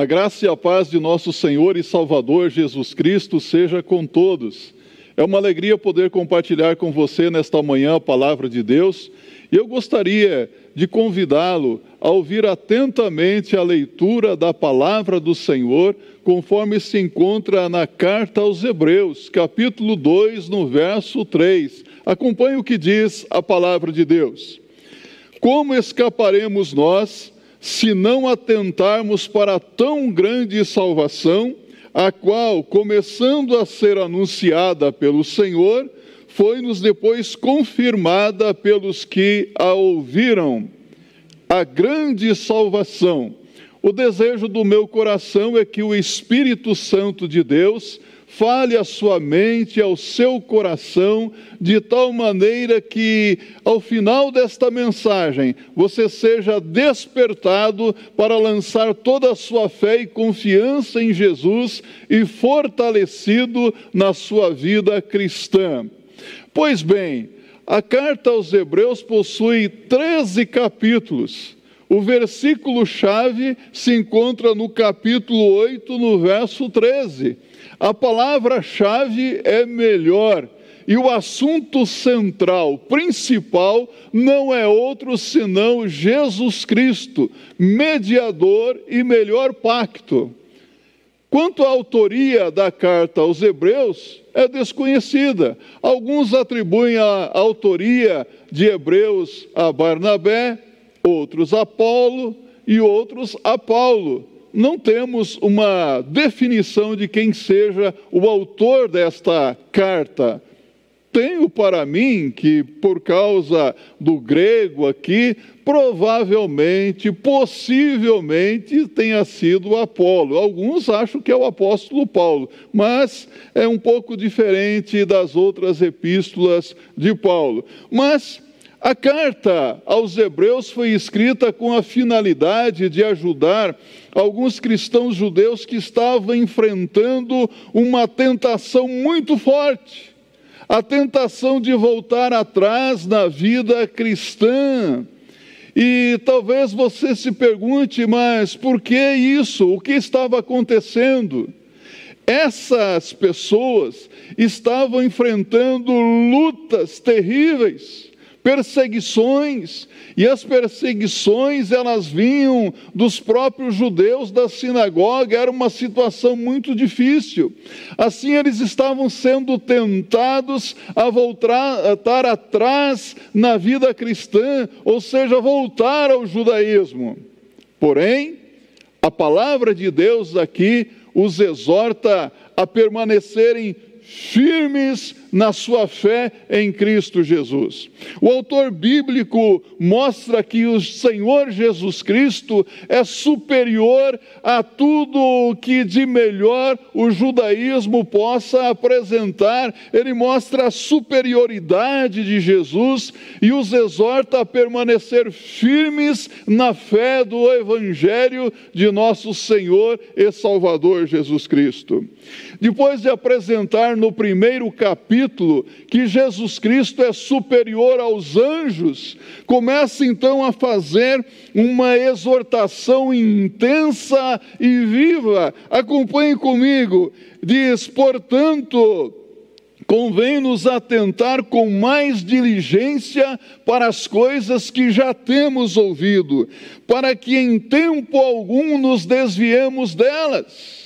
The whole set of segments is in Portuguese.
A graça e a paz de nosso Senhor e Salvador Jesus Cristo seja com todos. É uma alegria poder compartilhar com você nesta manhã a palavra de Deus e eu gostaria de convidá-lo a ouvir atentamente a leitura da palavra do Senhor, conforme se encontra na carta aos Hebreus, capítulo 2, no verso 3. Acompanhe o que diz a palavra de Deus. Como escaparemos nós? Se não atentarmos para tão grande salvação, a qual, começando a ser anunciada pelo Senhor, foi-nos depois confirmada pelos que a ouviram. A grande salvação. O desejo do meu coração é que o Espírito Santo de Deus fale a sua mente, ao seu coração, de tal maneira que, ao final desta mensagem, você seja despertado para lançar toda a sua fé e confiança em Jesus e fortalecido na sua vida cristã. Pois bem, a carta aos Hebreus possui 13 capítulos. O versículo-chave se encontra no capítulo 8, no verso 13 a palavra-chave é melhor. E o assunto central, principal, não é outro senão Jesus Cristo, mediador e melhor pacto. Quanto à autoria da carta aos Hebreus, é desconhecida. Alguns atribuem a autoria de Hebreus a Barnabé, outros a Paulo e outros a Paulo não temos uma definição de quem seja o autor desta carta. Tenho para mim que, por causa do grego aqui, provavelmente, possivelmente tenha sido Apolo. Alguns acham que é o apóstolo Paulo, mas é um pouco diferente das outras epístolas de Paulo. Mas a carta aos Hebreus foi escrita com a finalidade de ajudar alguns cristãos judeus que estavam enfrentando uma tentação muito forte a tentação de voltar atrás na vida cristã. E talvez você se pergunte, mas por que isso? O que estava acontecendo? Essas pessoas estavam enfrentando lutas terríveis perseguições, e as perseguições elas vinham dos próprios judeus da sinagoga, era uma situação muito difícil. Assim eles estavam sendo tentados a voltar atrás na vida cristã, ou seja, voltar ao judaísmo. Porém, a palavra de Deus aqui os exorta a permanecerem firmes na sua fé em Cristo Jesus. O autor bíblico mostra que o Senhor Jesus Cristo é superior a tudo que de melhor o judaísmo possa apresentar. Ele mostra a superioridade de Jesus e os exorta a permanecer firmes na fé do evangelho de nosso Senhor e Salvador Jesus Cristo. Depois de apresentar no primeiro capítulo capítulo que Jesus Cristo é superior aos anjos, começa então a fazer uma exortação intensa e viva. Acompanhe comigo. Diz: portanto, convém nos atentar com mais diligência para as coisas que já temos ouvido, para que em tempo algum nos desviemos delas.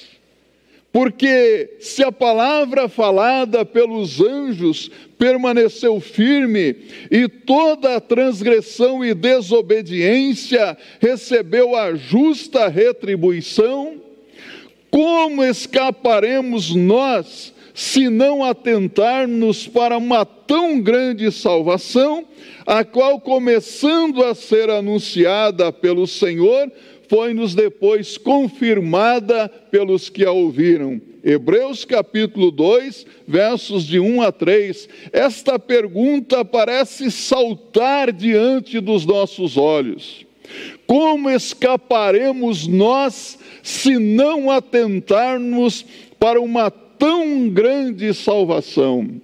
Porque se a palavra falada pelos anjos permaneceu firme e toda transgressão e desobediência recebeu a justa retribuição, como escaparemos nós se não atentarmos para uma tão grande salvação, a qual, começando a ser anunciada pelo Senhor, foi-nos depois confirmada pelos que a ouviram. Hebreus capítulo 2, versos de 1 a 3. Esta pergunta parece saltar diante dos nossos olhos. Como escaparemos nós se não atentarmos para uma tão grande salvação?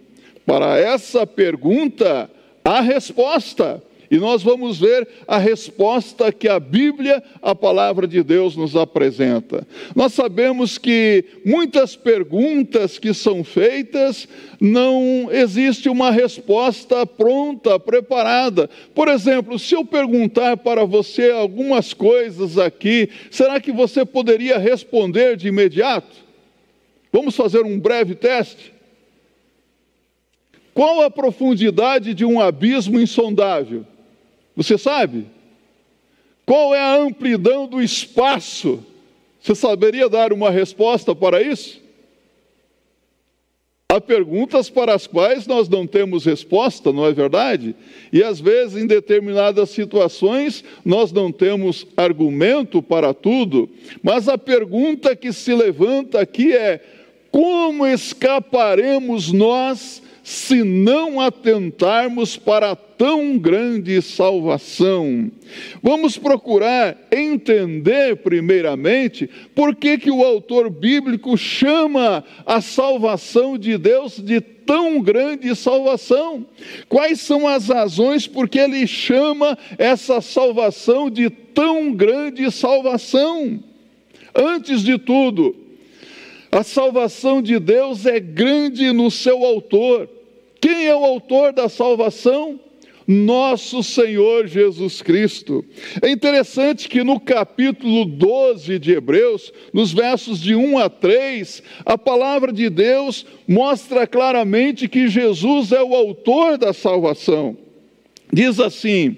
Para essa pergunta, há resposta E nós vamos ver a resposta que a Bíblia, a palavra de Deus, nos apresenta. Nós sabemos que muitas perguntas que são feitas não existe uma resposta pronta, preparada. Por exemplo, se eu perguntar para você algumas coisas aqui, será que você poderia responder de imediato? Vamos fazer um breve teste? Qual a profundidade de um abismo insondável? Você sabe? Qual é a amplidão do espaço? Você saberia dar uma resposta para isso? Há perguntas para as quais nós não temos resposta, não é verdade? E às vezes, em determinadas situações, nós não temos argumento para tudo, mas a pergunta que se levanta aqui é: como escaparemos nós se não atentarmos para tão grande salvação. Vamos procurar entender, primeiramente, por que, que o autor bíblico chama a salvação de Deus de tão grande salvação. Quais são as razões por que ele chama essa salvação de tão grande salvação? Antes de tudo, a salvação de Deus é grande no seu autor. Quem é o autor da salvação? Nosso Senhor Jesus Cristo. É interessante que no capítulo 12 de Hebreus, nos versos de 1 a 3, a palavra de Deus mostra claramente que Jesus é o autor da salvação. Diz assim: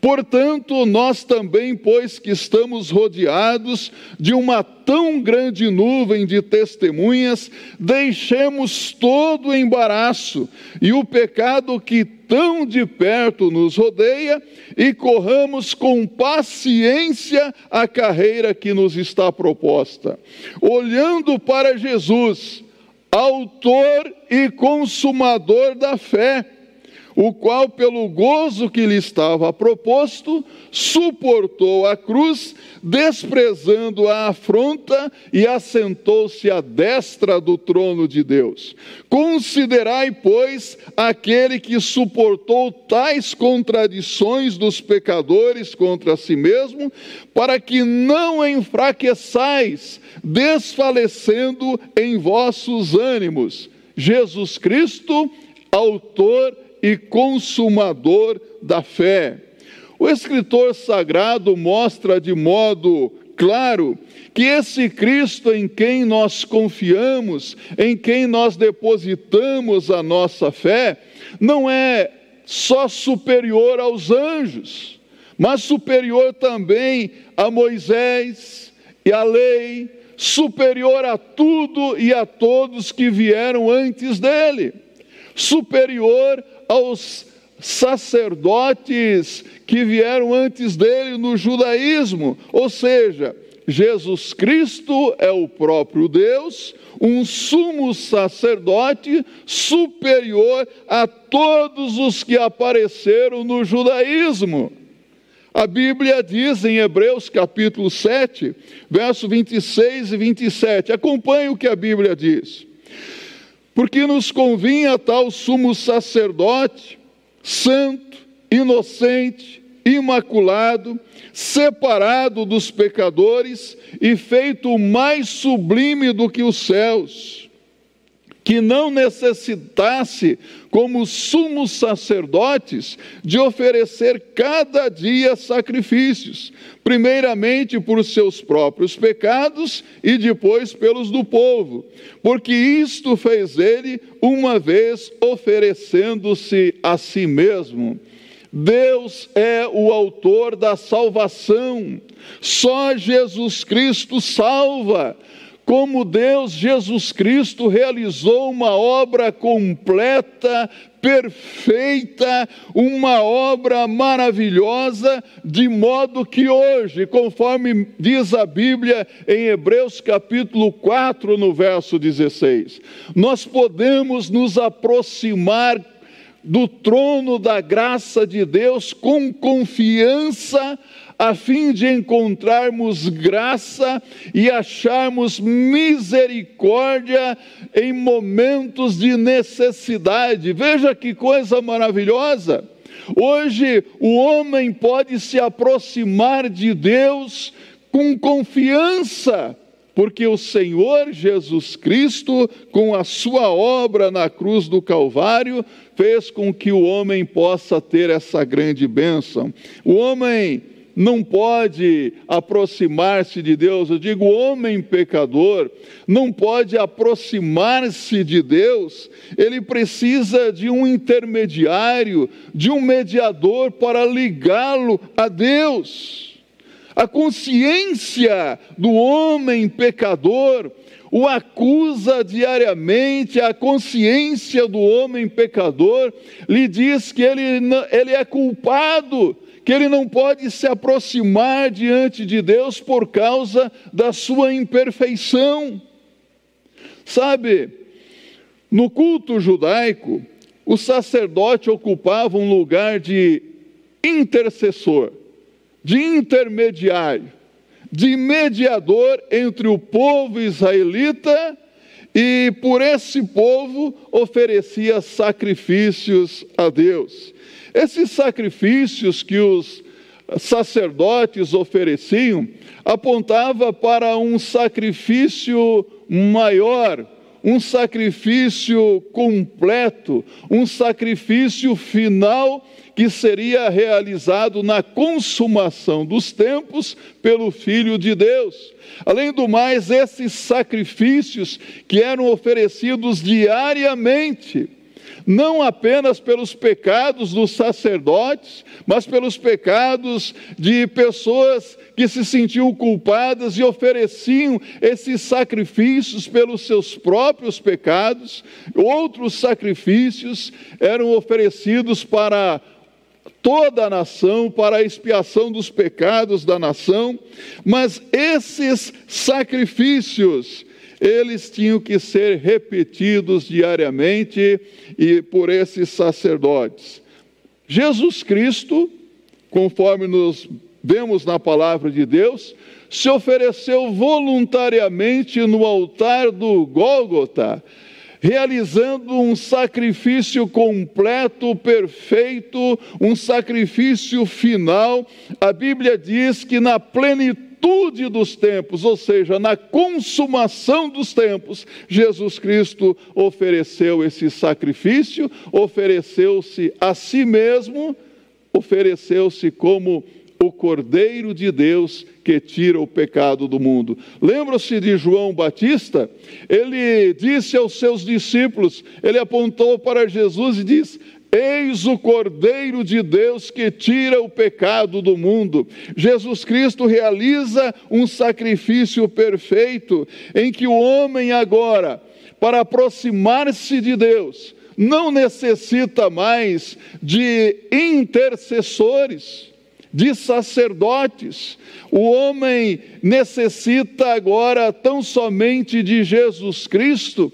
Portanto, nós também, pois que estamos rodeados de uma tão grande nuvem de testemunhas, deixemos todo o embaraço e o pecado que tão de perto nos rodeia e corramos com paciência a carreira que nos está proposta, olhando para Jesus, Autor e Consumador da fé o qual, pelo gozo que lhe estava proposto, suportou a cruz, desprezando a afronta e assentou-se à destra do trono de Deus. Considerai, pois, aquele que suportou tais contradições dos pecadores contra si mesmo, para que não enfraqueçais, desfalecendo em vossos ânimos. Jesus Cristo, autor e consumador da fé. O escritor sagrado mostra de modo claro que esse Cristo em quem nós confiamos, em quem nós depositamos a nossa fé, não é só superior aos anjos, mas superior também a Moisés e a lei, superior a tudo e a todos que vieram antes dele, superior aos sacerdotes que vieram antes dele no judaísmo, ou seja, Jesus Cristo é o próprio Deus, um sumo sacerdote superior a todos os que apareceram no judaísmo. A Bíblia diz em Hebreus capítulo 7, verso 26 e 27. Acompanhe o que a Bíblia diz porque nos convinha tal sumo sacerdote, santo, inocente, imaculado, separado dos pecadores e feito mais sublime do que os céus que não necessitasse, como sumos sacerdotes, de oferecer cada dia sacrifícios, primeiramente por seus próprios pecados e depois pelos do povo, porque isto fez ele uma vez oferecendo-se a si mesmo. Deus é o autor da salvação, só Jesus Cristo salva como Deus, Jesus Cristo, realizou uma obra completa, perfeita, uma obra maravilhosa, de modo que hoje, conforme diz a Bíblia em Hebreus capítulo 4, no verso 16, nós podemos nos aproximar do trono da graça de Deus com confiança a fim de encontrarmos graça e acharmos misericórdia em momentos de necessidade. Veja que coisa maravilhosa! Hoje o homem pode se aproximar de Deus com confiança, porque o Senhor Jesus Cristo, com a sua obra na cruz do Calvário, fez com que o homem possa ter essa grande bênção. O homem não pode aproximar-se de Deus, eu digo, o homem pecador não pode aproximar-se de Deus, ele precisa de um intermediário, de um mediador para ligá-lo a Deus. A consciência do homem pecador o acusa diariamente, a consciência do homem pecador lhe diz que ele, ele é culpado que ele não pode se aproximar diante de Deus por causa da sua imperfeição. Sabe, no culto judaico, o sacerdote ocupava um lugar de intercessor, de intermediário, de mediador entre o povo israelita e por esse povo oferecia sacrifícios a Deus. Esses sacrifícios que os sacerdotes ofereciam apontava para um sacrifício maior, um sacrifício completo, um sacrifício final que seria realizado na consumação dos tempos pelo Filho de Deus. Além do mais, esses sacrifícios que eram oferecidos diariamente, não apenas pelos pecados dos sacerdotes, mas pelos pecados de pessoas que se sentiam culpadas e ofereciam esses sacrifícios pelos seus próprios pecados. Outros sacrifícios eram oferecidos para toda a nação, para a expiação dos pecados da nação, mas esses sacrifícios eles tinham que ser repetidos diariamente e por esses sacerdotes. Jesus Cristo, conforme nos vemos na palavra de Deus, se ofereceu voluntariamente no altar do Gólgota, realizando um sacrifício completo, perfeito, um sacrifício final. A Bíblia diz que na plenitude plenitude dos tempos, ou seja, na consumação dos tempos, Jesus Cristo ofereceu esse sacrifício, ofereceu-se a si mesmo, ofereceu-se como o Cordeiro de Deus que tira o pecado do mundo. Lembra-se de João Batista? Ele disse aos seus discípulos, ele apontou para Jesus e disse: Eis o Cordeiro de Deus que tira o pecado do mundo. Jesus Cristo realiza um sacrifício perfeito em que o homem agora, para aproximar-se de Deus, não necessita mais de intercessores, de sacerdotes. O homem necessita agora tão somente de Jesus Cristo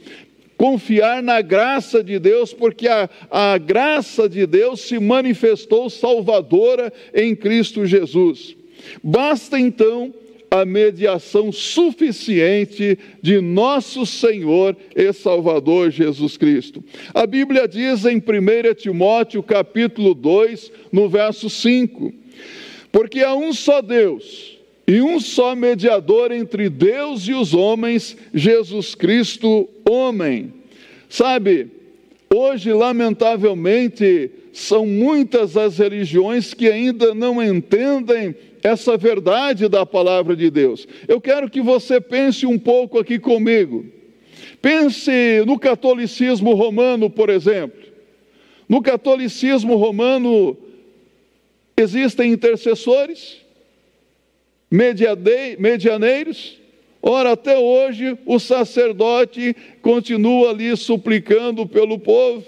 confiar na graça de Deus, porque a, a graça de Deus se manifestou salvadora em Cristo Jesus. Basta então a mediação suficiente de nosso Senhor e Salvador Jesus Cristo. A Bíblia diz em 1 Timóteo capítulo 2, no verso 5: Porque há um só Deus e um só mediador entre Deus e os homens, Jesus Cristo, homem. Sabe, hoje, lamentavelmente, são muitas as religiões que ainda não entendem essa verdade da palavra de Deus. Eu quero que você pense um pouco aqui comigo. Pense no catolicismo romano, por exemplo. No catolicismo romano existem intercessores, medianeiros, Ora, até hoje o sacerdote continua ali suplicando pelo povo.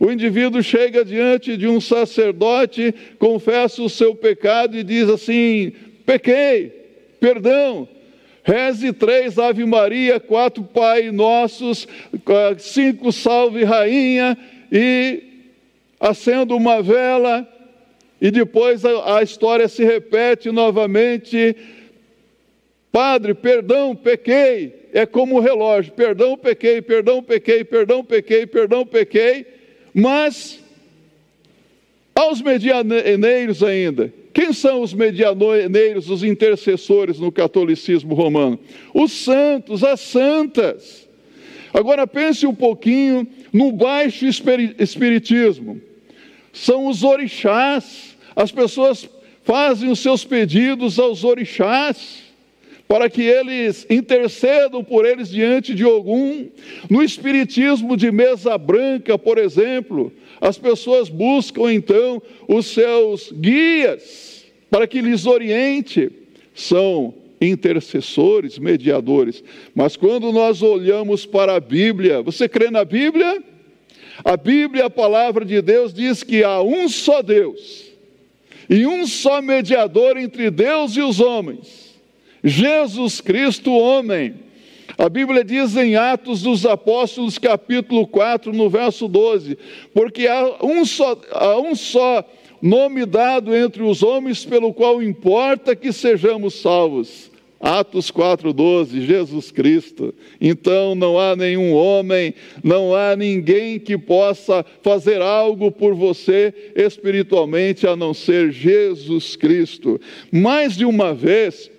O indivíduo chega diante de um sacerdote, confessa o seu pecado e diz assim: pequei, perdão. Reze três Ave Maria, quatro Pai Nossos, cinco Salve Rainha e acenda uma vela. E depois a, a história se repete novamente Padre, perdão, pequei. É como o relógio: perdão, pequei, perdão, pequei, perdão, pequei, perdão, pequei. Mas Aos medianeiros ainda. Quem são os medianeiros, os intercessores no catolicismo romano? Os santos, as santas. Agora pense um pouquinho no baixo espiritismo. São os orixás. As pessoas fazem os seus pedidos aos orixás para que eles intercedam por eles diante de algum. No espiritismo de mesa branca, por exemplo, as pessoas buscam então os seus guias para que lhes oriente. São intercessores, mediadores. Mas quando nós olhamos para a Bíblia, você crê na Bíblia? A Bíblia, a palavra de Deus, diz que há um só Deus e um só mediador entre Deus e os homens, Jesus Cristo, homem. A Bíblia diz em Atos dos Apóstolos, capítulo 4, no verso 12: porque há um só, há um só nome dado entre os homens pelo qual importa que sejamos salvos. Atos 4,12, Jesus Cristo. Então não há nenhum homem, não há ninguém que possa fazer algo por você espiritualmente a não ser Jesus Cristo. Mais de uma vez,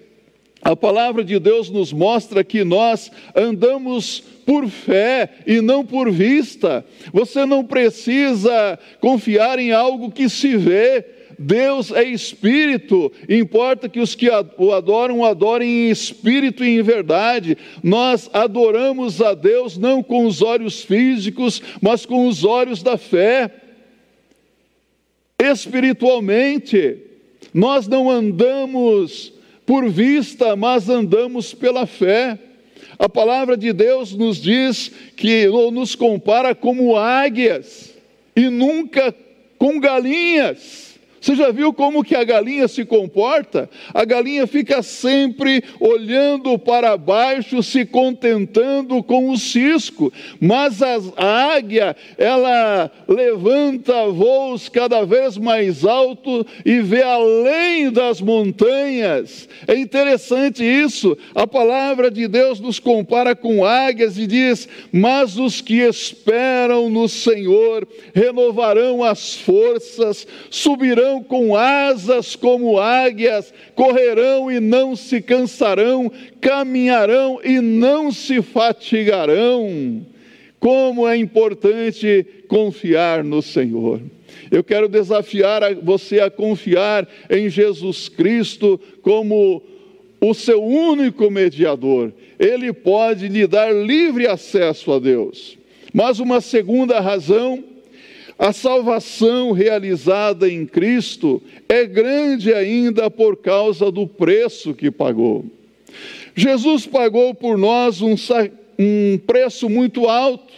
a palavra de Deus nos mostra que nós andamos por fé e não por vista. Você não precisa confiar em algo que se vê. Deus é espírito, importa que os que o adoram, o adorem em espírito e em verdade. Nós adoramos a Deus não com os olhos físicos, mas com os olhos da fé. Espiritualmente, nós não andamos por vista, mas andamos pela fé. A palavra de Deus nos diz que ou nos compara como águias e nunca com galinhas. Você já viu como que a galinha se comporta? A galinha fica sempre olhando para baixo, se contentando com o cisco, mas a águia, ela levanta voos cada vez mais alto e vê além das montanhas. É interessante isso. A palavra de Deus nos compara com águias e diz: "Mas os que esperam no Senhor renovarão as forças, subirão com asas como águias, correrão e não se cansarão, caminharão e não se fatigarão. Como é importante confiar no Senhor. Eu quero desafiar você a confiar em Jesus Cristo como o seu único mediador. Ele pode lhe dar livre acesso a Deus. Mas uma segunda razão a salvação realizada em Cristo é grande ainda por causa do preço que pagou. Jesus pagou por nós um, um preço muito alto.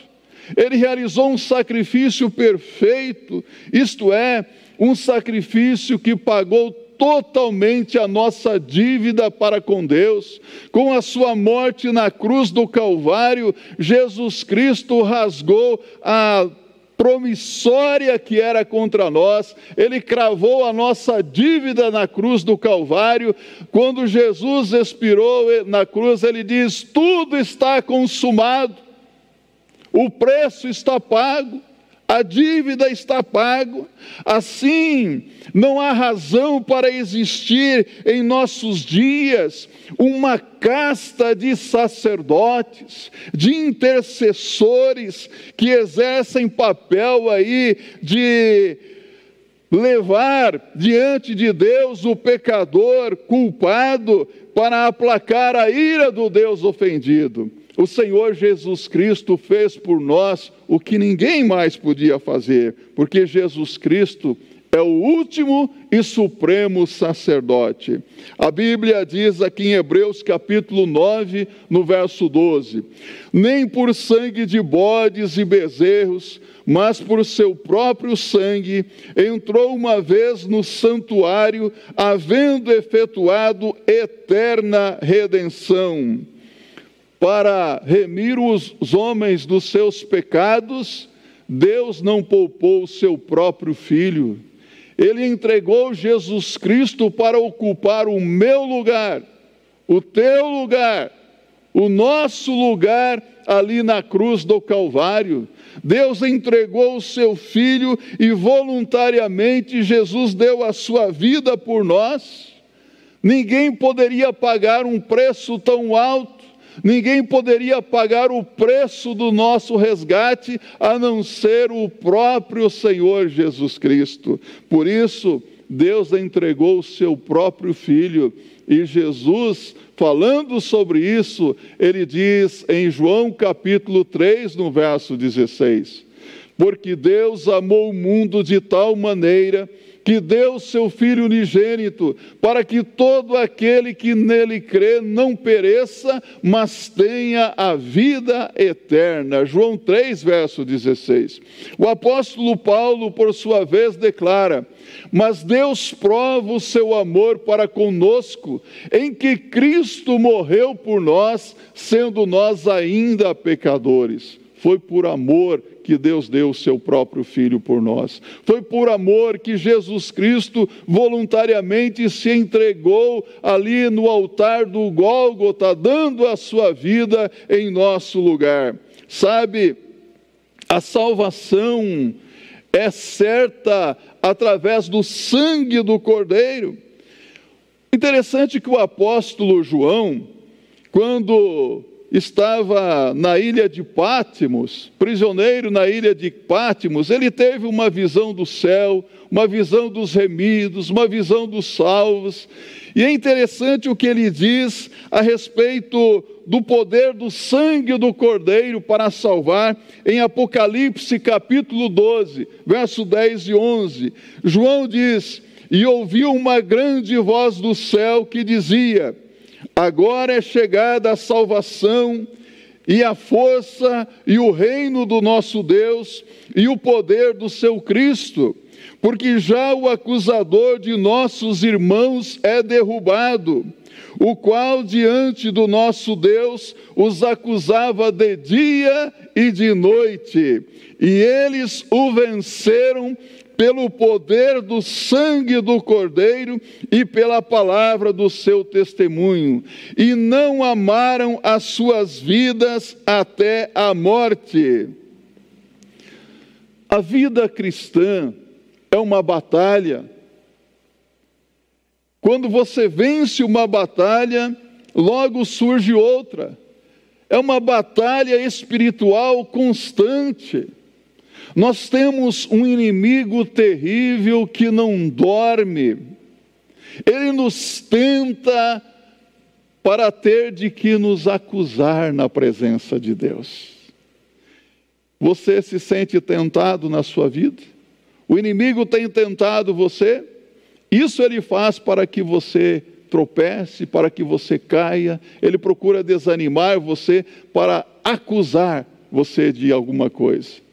Ele realizou um sacrifício perfeito, isto é, um sacrifício que pagou totalmente a nossa dívida para com Deus. Com a sua morte na cruz do Calvário, Jesus Cristo rasgou a promissória que era contra nós, ele cravou a nossa dívida na cruz do Calvário. Quando Jesus expirou na cruz, ele diz: Tudo está consumado, o preço está pago. A dívida está paga, assim não há razão para existir em nossos dias uma casta de sacerdotes, de intercessores que exercem papel aí de levar diante de Deus o pecador culpado para aplacar a ira do Deus ofendido. O Senhor Jesus Cristo fez por nós o que ninguém mais podia fazer, porque Jesus Cristo é o último e supremo sacerdote. A Bíblia diz aqui em Hebreus capítulo 9, no verso 12: Nem por sangue de bodes e bezerros, mas por seu próprio sangue, entrou uma vez no santuário, havendo efetuado eterna redenção para remir os homens dos seus pecados, Deus não poupou o seu próprio filho. Ele entregou Jesus Cristo para ocupar o meu lugar, o teu lugar, o nosso lugar ali na cruz do Calvário. Deus entregou o seu filho e voluntariamente Jesus deu a sua vida por nós. Ninguém poderia pagar um preço tão alto, ninguém poderia pagar o preço do nosso resgate a não ser o próprio Senhor Jesus Cristo. Por isso, Deus entregou o seu próprio filho e Jesus, falando sobre isso, ele diz em João capítulo 3, no verso 16: Porque Deus amou o mundo de tal maneira que deu seu Filho unigênito, para que todo aquele que nele crê não pereça, mas tenha a vida eterna. João 3, verso 16. O apóstolo Paulo, por sua vez, declara: Mas Deus prova o seu amor para conosco, em que Cristo morreu por nós, sendo nós ainda pecadores. Foi por amor que Deus deu o seu próprio filho por nós. Foi por amor que Jesus Cristo voluntariamente se entregou ali no altar do Gólgota, dando a sua vida em nosso lugar. Sabe, a salvação é certa através do sangue do Cordeiro. Interessante que o apóstolo João, quando estava na ilha de Pátimos, prisioneiro na ilha de Pátimos, ele teve uma visão do céu, uma visão dos remidos, uma visão dos salvos. E é interessante o que ele diz a respeito do poder do sangue do Cordeiro para salvar, em Apocalipse capítulo 12, verso 10 e 11. João diz: E ouviu uma grande voz do céu que dizia: Agora é chegada a salvação e a força e o reino do nosso Deus e o poder do seu Cristo, porque já o acusador de nossos irmãos é derrubado, o qual diante do nosso Deus os acusava de dia e de noite, e eles o venceram pelo poder do sangue do Cordeiro e pela palavra do seu testemunho, e não amaram as suas vidas até a morte. A vida cristã é uma batalha. Quando você vence uma batalha, logo surge outra. É uma batalha espiritual constante. Nós temos um inimigo terrível que não dorme, ele nos tenta para ter de que nos acusar na presença de Deus. Você se sente tentado na sua vida? O inimigo tem tentado você? Isso ele faz para que você tropece, para que você caia, ele procura desanimar você para acusar você de alguma coisa.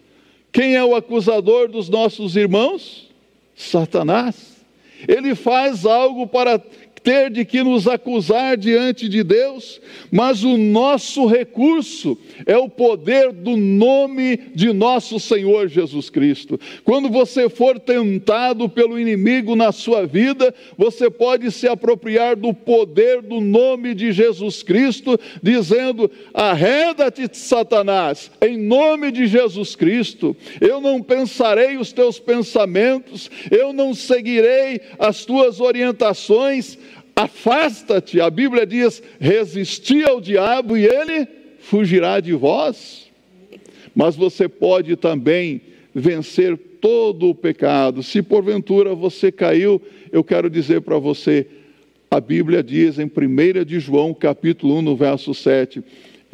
Quem é o acusador dos nossos irmãos? Satanás. Ele faz algo para ter de que nos acusar diante de Deus, mas o nosso recurso é o poder do nome de nosso Senhor Jesus Cristo. Quando você for tentado pelo inimigo na sua vida, você pode se apropriar do poder do nome de Jesus Cristo, dizendo: arreda-te, Satanás, em nome de Jesus Cristo. Eu não pensarei os teus pensamentos, eu não seguirei as tuas orientações Afasta-te, a Bíblia diz: resisti ao diabo e ele fugirá de vós. Mas você pode também vencer todo o pecado. Se porventura você caiu, eu quero dizer para você, a Bíblia diz em 1 de João, capítulo 1, no verso 7,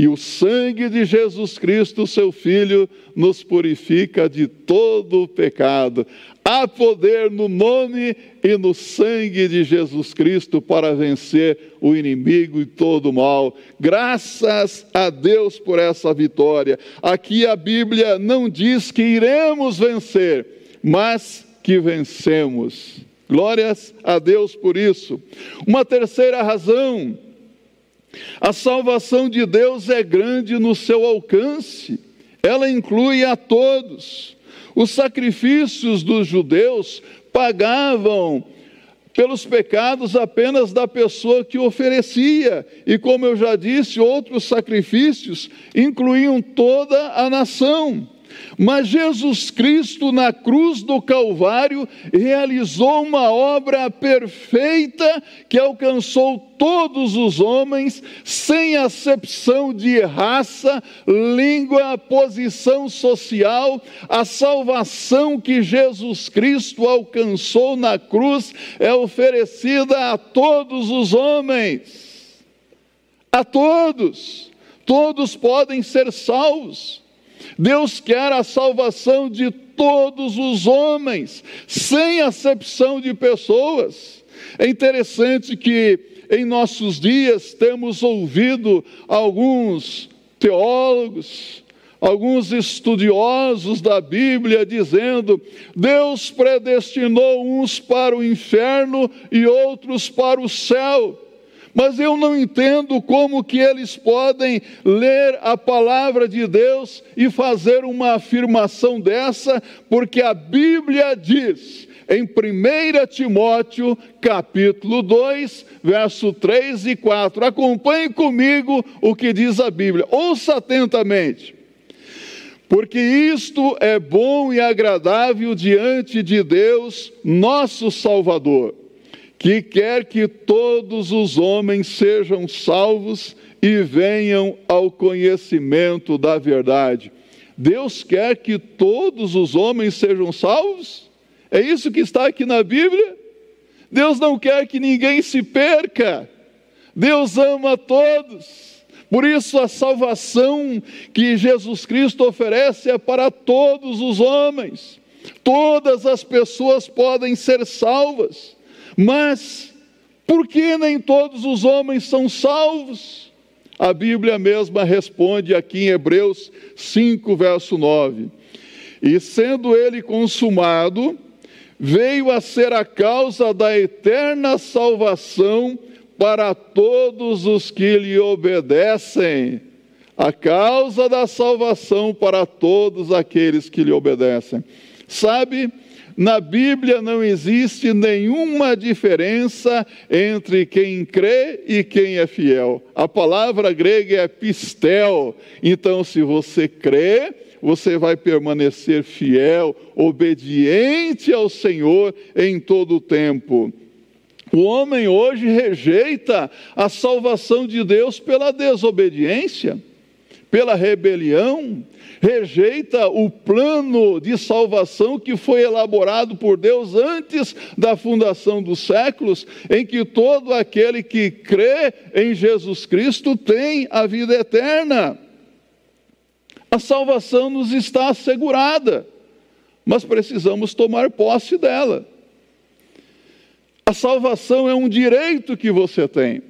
e o sangue de Jesus Cristo, seu Filho, nos purifica de todo o pecado. Há poder no nome e no sangue de Jesus Cristo para vencer o inimigo e todo o mal. Graças a Deus por essa vitória. Aqui a Bíblia não diz que iremos vencer, mas que vencemos. Glórias a Deus por isso. Uma terceira razão a salvação de Deus é grande no seu alcance, ela inclui a todos. Os sacrifícios dos judeus pagavam pelos pecados apenas da pessoa que oferecia, e como eu já disse, outros sacrifícios incluíam toda a nação. Mas Jesus Cristo, na cruz do Calvário, realizou uma obra perfeita que alcançou todos os homens, sem acepção de raça, língua, posição social. A salvação que Jesus Cristo alcançou na cruz é oferecida a todos os homens. A todos. Todos podem ser salvos. Deus quer a salvação de todos os homens, sem acepção de pessoas. É interessante que em nossos dias temos ouvido alguns teólogos, alguns estudiosos da Bíblia dizendo: Deus predestinou uns para o inferno e outros para o céu mas eu não entendo como que eles podem ler a palavra de Deus e fazer uma afirmação dessa, porque a Bíblia diz em 1 Timóteo, capítulo 2, verso 3 e 4. Acompanhe comigo o que diz a Bíblia. Ouça atentamente. Porque isto é bom e agradável diante de Deus, nosso Salvador que quer que todos os homens sejam salvos e venham ao conhecimento da verdade. Deus quer que todos os homens sejam salvos? É isso que está aqui na Bíblia? Deus não quer que ninguém se perca. Deus ama todos. Por isso, a salvação que Jesus Cristo oferece é para todos os homens. Todas as pessoas podem ser salvas. Mas, por que nem todos os homens são salvos? A Bíblia mesma responde aqui em Hebreus 5, verso 9: E sendo ele consumado, veio a ser a causa da eterna salvação para todos os que lhe obedecem. A causa da salvação para todos aqueles que lhe obedecem. Sabe, na Bíblia não existe nenhuma diferença entre quem crê e quem é fiel. A palavra grega é pistel. Então, se você crê, você vai permanecer fiel, obediente ao Senhor em todo o tempo. O homem hoje rejeita a salvação de Deus pela desobediência, pela rebelião, rejeita o plano de salvação que foi elaborado por Deus antes da fundação dos séculos, em que todo aquele que crê em Jesus Cristo tem a vida eterna. A salvação nos está assegurada, mas precisamos tomar posse dela. A salvação é um direito que você tem.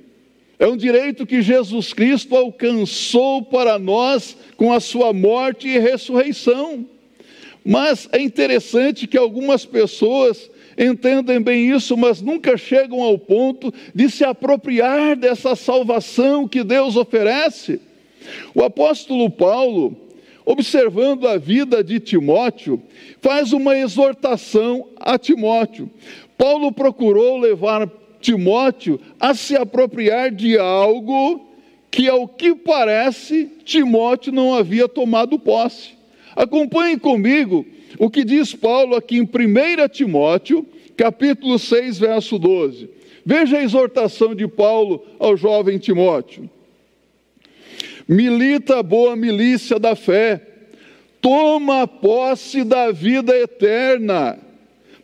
É um direito que Jesus Cristo alcançou para nós com a sua morte e ressurreição. Mas é interessante que algumas pessoas entendem bem isso, mas nunca chegam ao ponto de se apropriar dessa salvação que Deus oferece. O apóstolo Paulo, observando a vida de Timóteo, faz uma exortação a Timóteo. Paulo procurou levar Timóteo a se apropriar de algo que, ao que parece, Timóteo não havia tomado posse. Acompanhe comigo o que diz Paulo aqui em 1 Timóteo, capítulo 6, verso 12. Veja a exortação de Paulo ao jovem Timóteo. Milita a boa milícia da fé, toma posse da vida eterna,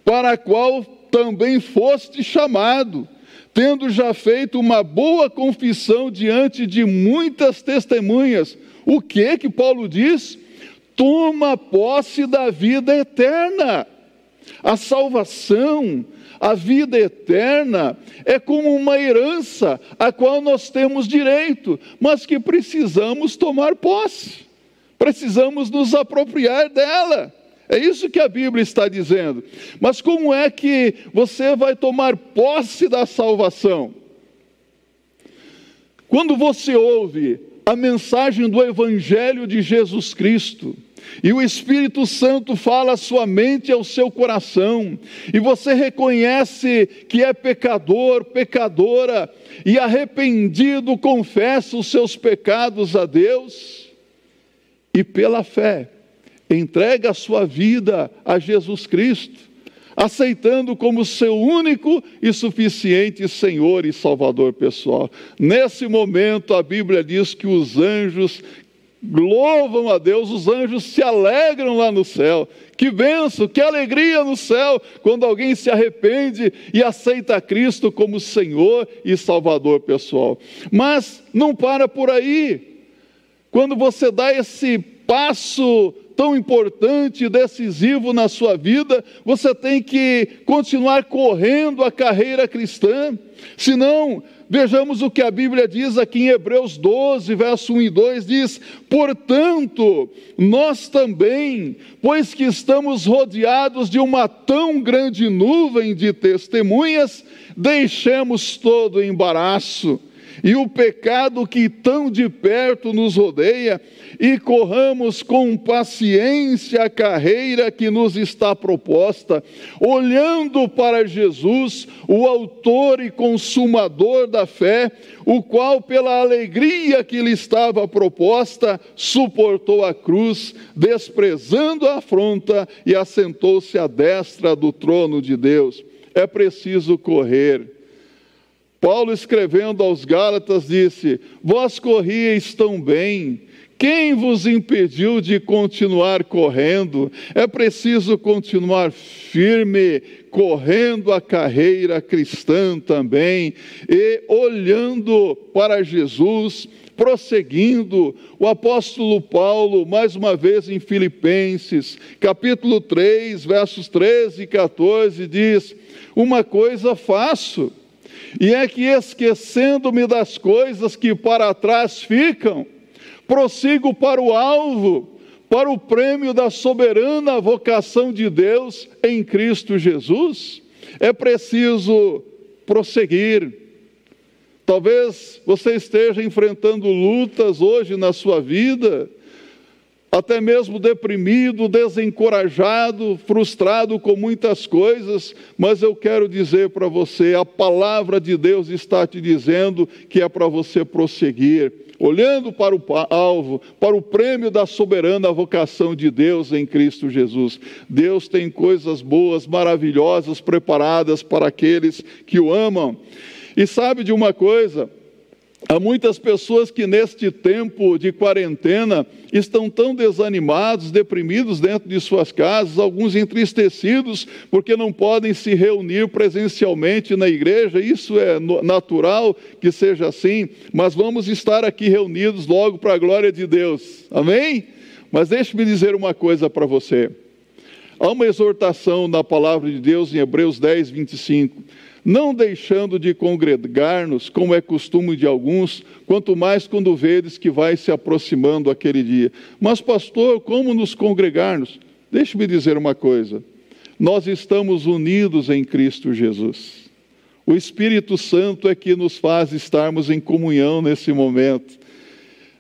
para a qual também foste chamado, tendo já feito uma boa confissão diante de muitas testemunhas. O que que Paulo diz? Toma posse da vida eterna. A salvação, a vida eterna, é como uma herança a qual nós temos direito, mas que precisamos tomar posse, precisamos nos apropriar dela. É isso que a Bíblia está dizendo. Mas como é que você vai tomar posse da salvação? Quando você ouve a mensagem do Evangelho de Jesus Cristo, e o Espírito Santo fala à sua mente e ao seu coração, e você reconhece que é pecador, pecadora, e arrependido confessa os seus pecados a Deus, e pela fé entrega a sua vida a Jesus Cristo, aceitando como seu único e suficiente Senhor e Salvador pessoal. Nesse momento, a Bíblia diz que os anjos louvam a Deus, os anjos se alegram lá no céu. Que benção, que alegria no céu quando alguém se arrepende e aceita Cristo como Senhor e Salvador pessoal. Mas não para por aí. Quando você dá esse passo tão importante e decisivo na sua vida, você tem que continuar correndo a carreira cristã. Senão, vejamos o que a Bíblia diz aqui em Hebreus 12, verso 1 e 2: diz: Portanto, nós também, pois que estamos rodeados de uma tão grande nuvem de testemunhas, deixemos todo o embaraço e o pecado que tão de perto nos rodeia, e corramos com paciência a carreira que nos está proposta, olhando para Jesus, o Autor e Consumador da fé, o qual, pela alegria que lhe estava proposta, suportou a cruz, desprezando a afronta e assentou-se à destra do trono de Deus. É preciso correr Paulo, escrevendo aos Gálatas, disse: Vós corrieis tão bem, quem vos impediu de continuar correndo? É preciso continuar firme, correndo a carreira cristã também, e olhando para Jesus, prosseguindo. O apóstolo Paulo, mais uma vez em Filipenses, capítulo 3, versos 13 e 14, diz: Uma coisa faço e é que esquecendo-me das coisas que para trás ficam, prossigo para o alvo, para o prêmio da soberana vocação de Deus em Cristo Jesus. É preciso prosseguir. Talvez você esteja enfrentando lutas hoje na sua vida, até mesmo deprimido, desencorajado, frustrado com muitas coisas, mas eu quero dizer para você: a palavra de Deus está te dizendo que é para você prosseguir, olhando para o alvo, para o prêmio da soberana vocação de Deus em Cristo Jesus. Deus tem coisas boas, maravilhosas preparadas para aqueles que o amam. E sabe de uma coisa? Há muitas pessoas que neste tempo de quarentena estão tão desanimados, deprimidos dentro de suas casas, alguns entristecidos porque não podem se reunir presencialmente na igreja. Isso é natural que seja assim, mas vamos estar aqui reunidos logo para a glória de Deus. Amém? Mas deixe-me dizer uma coisa para você. Há uma exortação na palavra de Deus em Hebreus 10, 25 não deixando de congregar-nos, como é costume de alguns, quanto mais quando vedes que vai se aproximando aquele dia. Mas, pastor, como nos congregar-nos? Deixe-me dizer uma coisa: nós estamos unidos em Cristo Jesus. O Espírito Santo é que nos faz estarmos em comunhão nesse momento.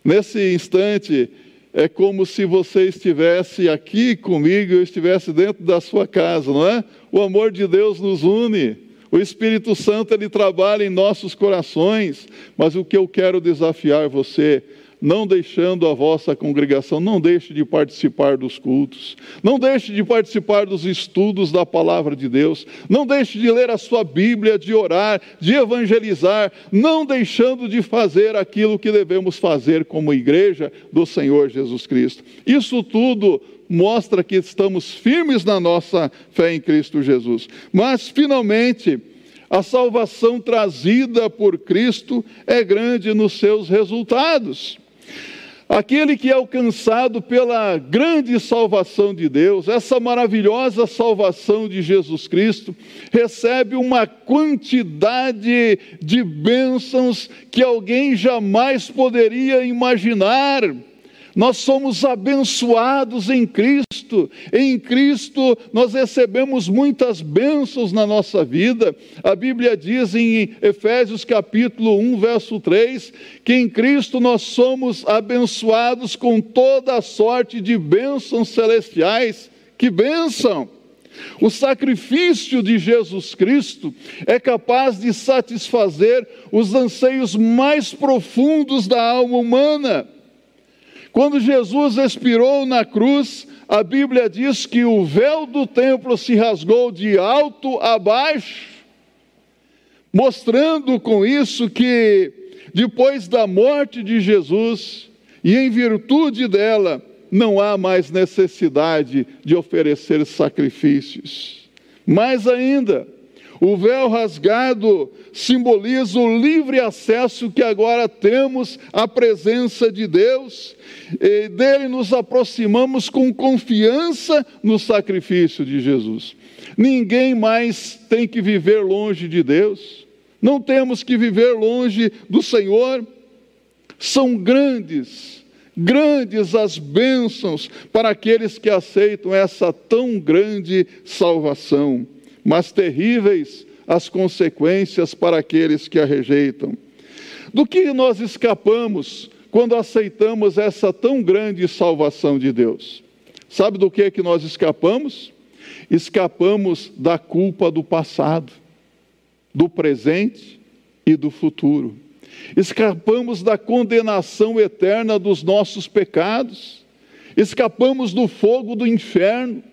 Nesse instante, é como se você estivesse aqui comigo, eu estivesse dentro da sua casa, não é? O amor de Deus nos une. O Espírito Santo ele trabalha em nossos corações, mas o que eu quero desafiar você, não deixando a vossa congregação, não deixe de participar dos cultos, não deixe de participar dos estudos da palavra de Deus, não deixe de ler a sua Bíblia, de orar, de evangelizar, não deixando de fazer aquilo que devemos fazer como igreja do Senhor Jesus Cristo. Isso tudo mostra que estamos firmes na nossa fé em Cristo Jesus. Mas, finalmente, a salvação trazida por Cristo é grande nos seus resultados. Aquele que é alcançado pela grande salvação de Deus, essa maravilhosa salvação de Jesus Cristo, recebe uma quantidade de bênçãos que alguém jamais poderia imaginar Nós somos abençoados em Cristo. Em Cristo nós recebemos muitas bênçãos na nossa vida. A Bíblia diz em Efésios capítulo 1, verso 3, que em Cristo nós somos abençoados com toda a sorte de bênçãos celestiais. Que bênção! O sacrifício de Jesus Cristo é capaz de satisfazer os anseios mais profundos da alma humana. Quando Jesus expirou na cruz, a Bíblia diz que o véu do templo se rasgou de alto a baixo, mostrando com isso que, depois da morte de Jesus, e em virtude dela, não há mais necessidade de oferecer sacrifícios. Mais ainda, o véu rasgado simboliza o livre acesso que agora temos à presença de Deus, e dele nos aproximamos com confiança no sacrifício de Jesus. Ninguém mais tem que viver longe de Deus, não temos que viver longe do Senhor. São grandes, grandes as bênçãos para aqueles que aceitam essa tão grande salvação mas terríveis as consequências para aqueles que a rejeitam. Do que nós escapamos quando aceitamos essa tão grande salvação de Deus? Sabe do que é que nós escapamos? Escapamos da culpa do passado, do presente e do futuro. Escapamos da condenação eterna dos nossos pecados. Escapamos do fogo do inferno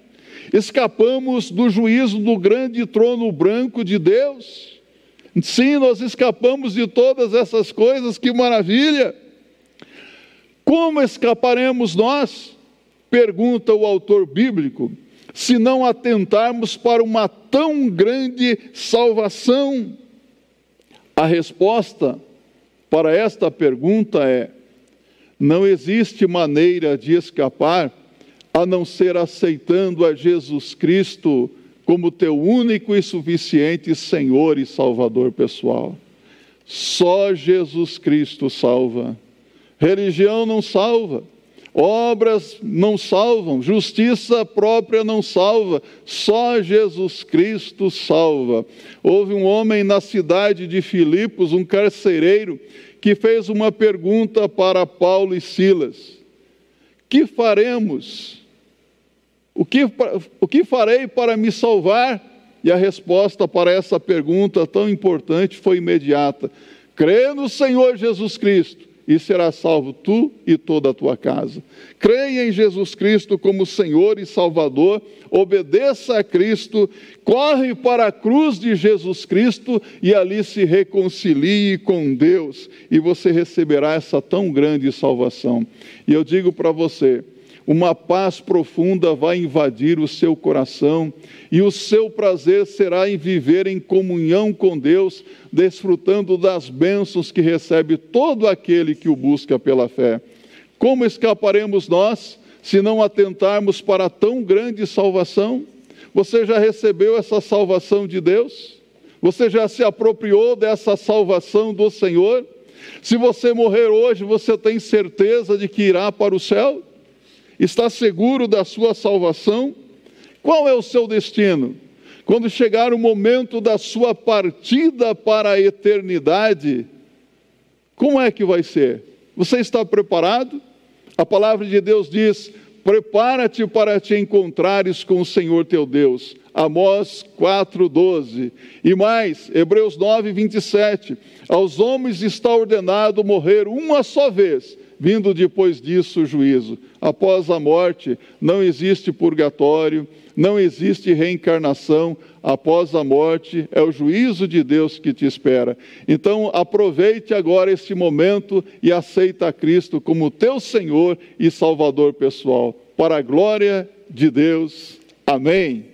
escapamos do juízo do grande trono branco de Deus. Sim, nós escapamos de todas essas coisas, que maravilha! Como escaparemos nós? Pergunta o autor bíblico, se não atentarmos para uma tão grande salvação? A resposta para esta pergunta é: não existe maneira de escapar a não ser aceitando a Jesus Cristo como teu único e suficiente Senhor e Salvador pessoal. Só Jesus Cristo salva. Religião não salva. Obras não salvam, justiça própria não salva, só Jesus Cristo salva. Houve um homem na cidade de Filipos, um carcereiro, que fez uma pergunta para Paulo e Silas: Que faremos o que, o que farei para me salvar? E a resposta para essa pergunta tão importante foi imediata: crê no Senhor Jesus Cristo e serás salvo tu e toda a tua casa. Creia em Jesus Cristo como Senhor e Salvador, obedeça a Cristo, corre para a cruz de Jesus Cristo e ali se reconcilie com Deus, e você receberá essa tão grande salvação. E eu digo para você, uma paz profunda vai invadir o seu coração e o seu prazer será em viver em comunhão com Deus, desfrutando das bênçãos que recebe todo aquele que o busca pela fé. Como escaparemos nós se não atentarmos para tão grande salvação? Você já recebeu essa salvação de Deus? Você já se apropriou dessa salvação do Senhor? Se você morrer hoje, você tem certeza de que irá para o céu? Está seguro da sua salvação? Qual é o seu destino? Quando chegar o momento da sua partida para a eternidade, como é que vai ser? Você está preparado? A palavra de Deus diz: prepara-te para te encontrares com o Senhor teu Deus. Amós 4,12. E mais, Hebreus 9, 27. Aos homens está ordenado morrer uma só vez, vindo depois disso o juízo. Após a morte, não existe purgatório, não existe reencarnação. Após a morte, é o juízo de Deus que te espera. Então, aproveite agora este momento e aceita Cristo como teu Senhor e Salvador pessoal. Para a glória de Deus. Amém.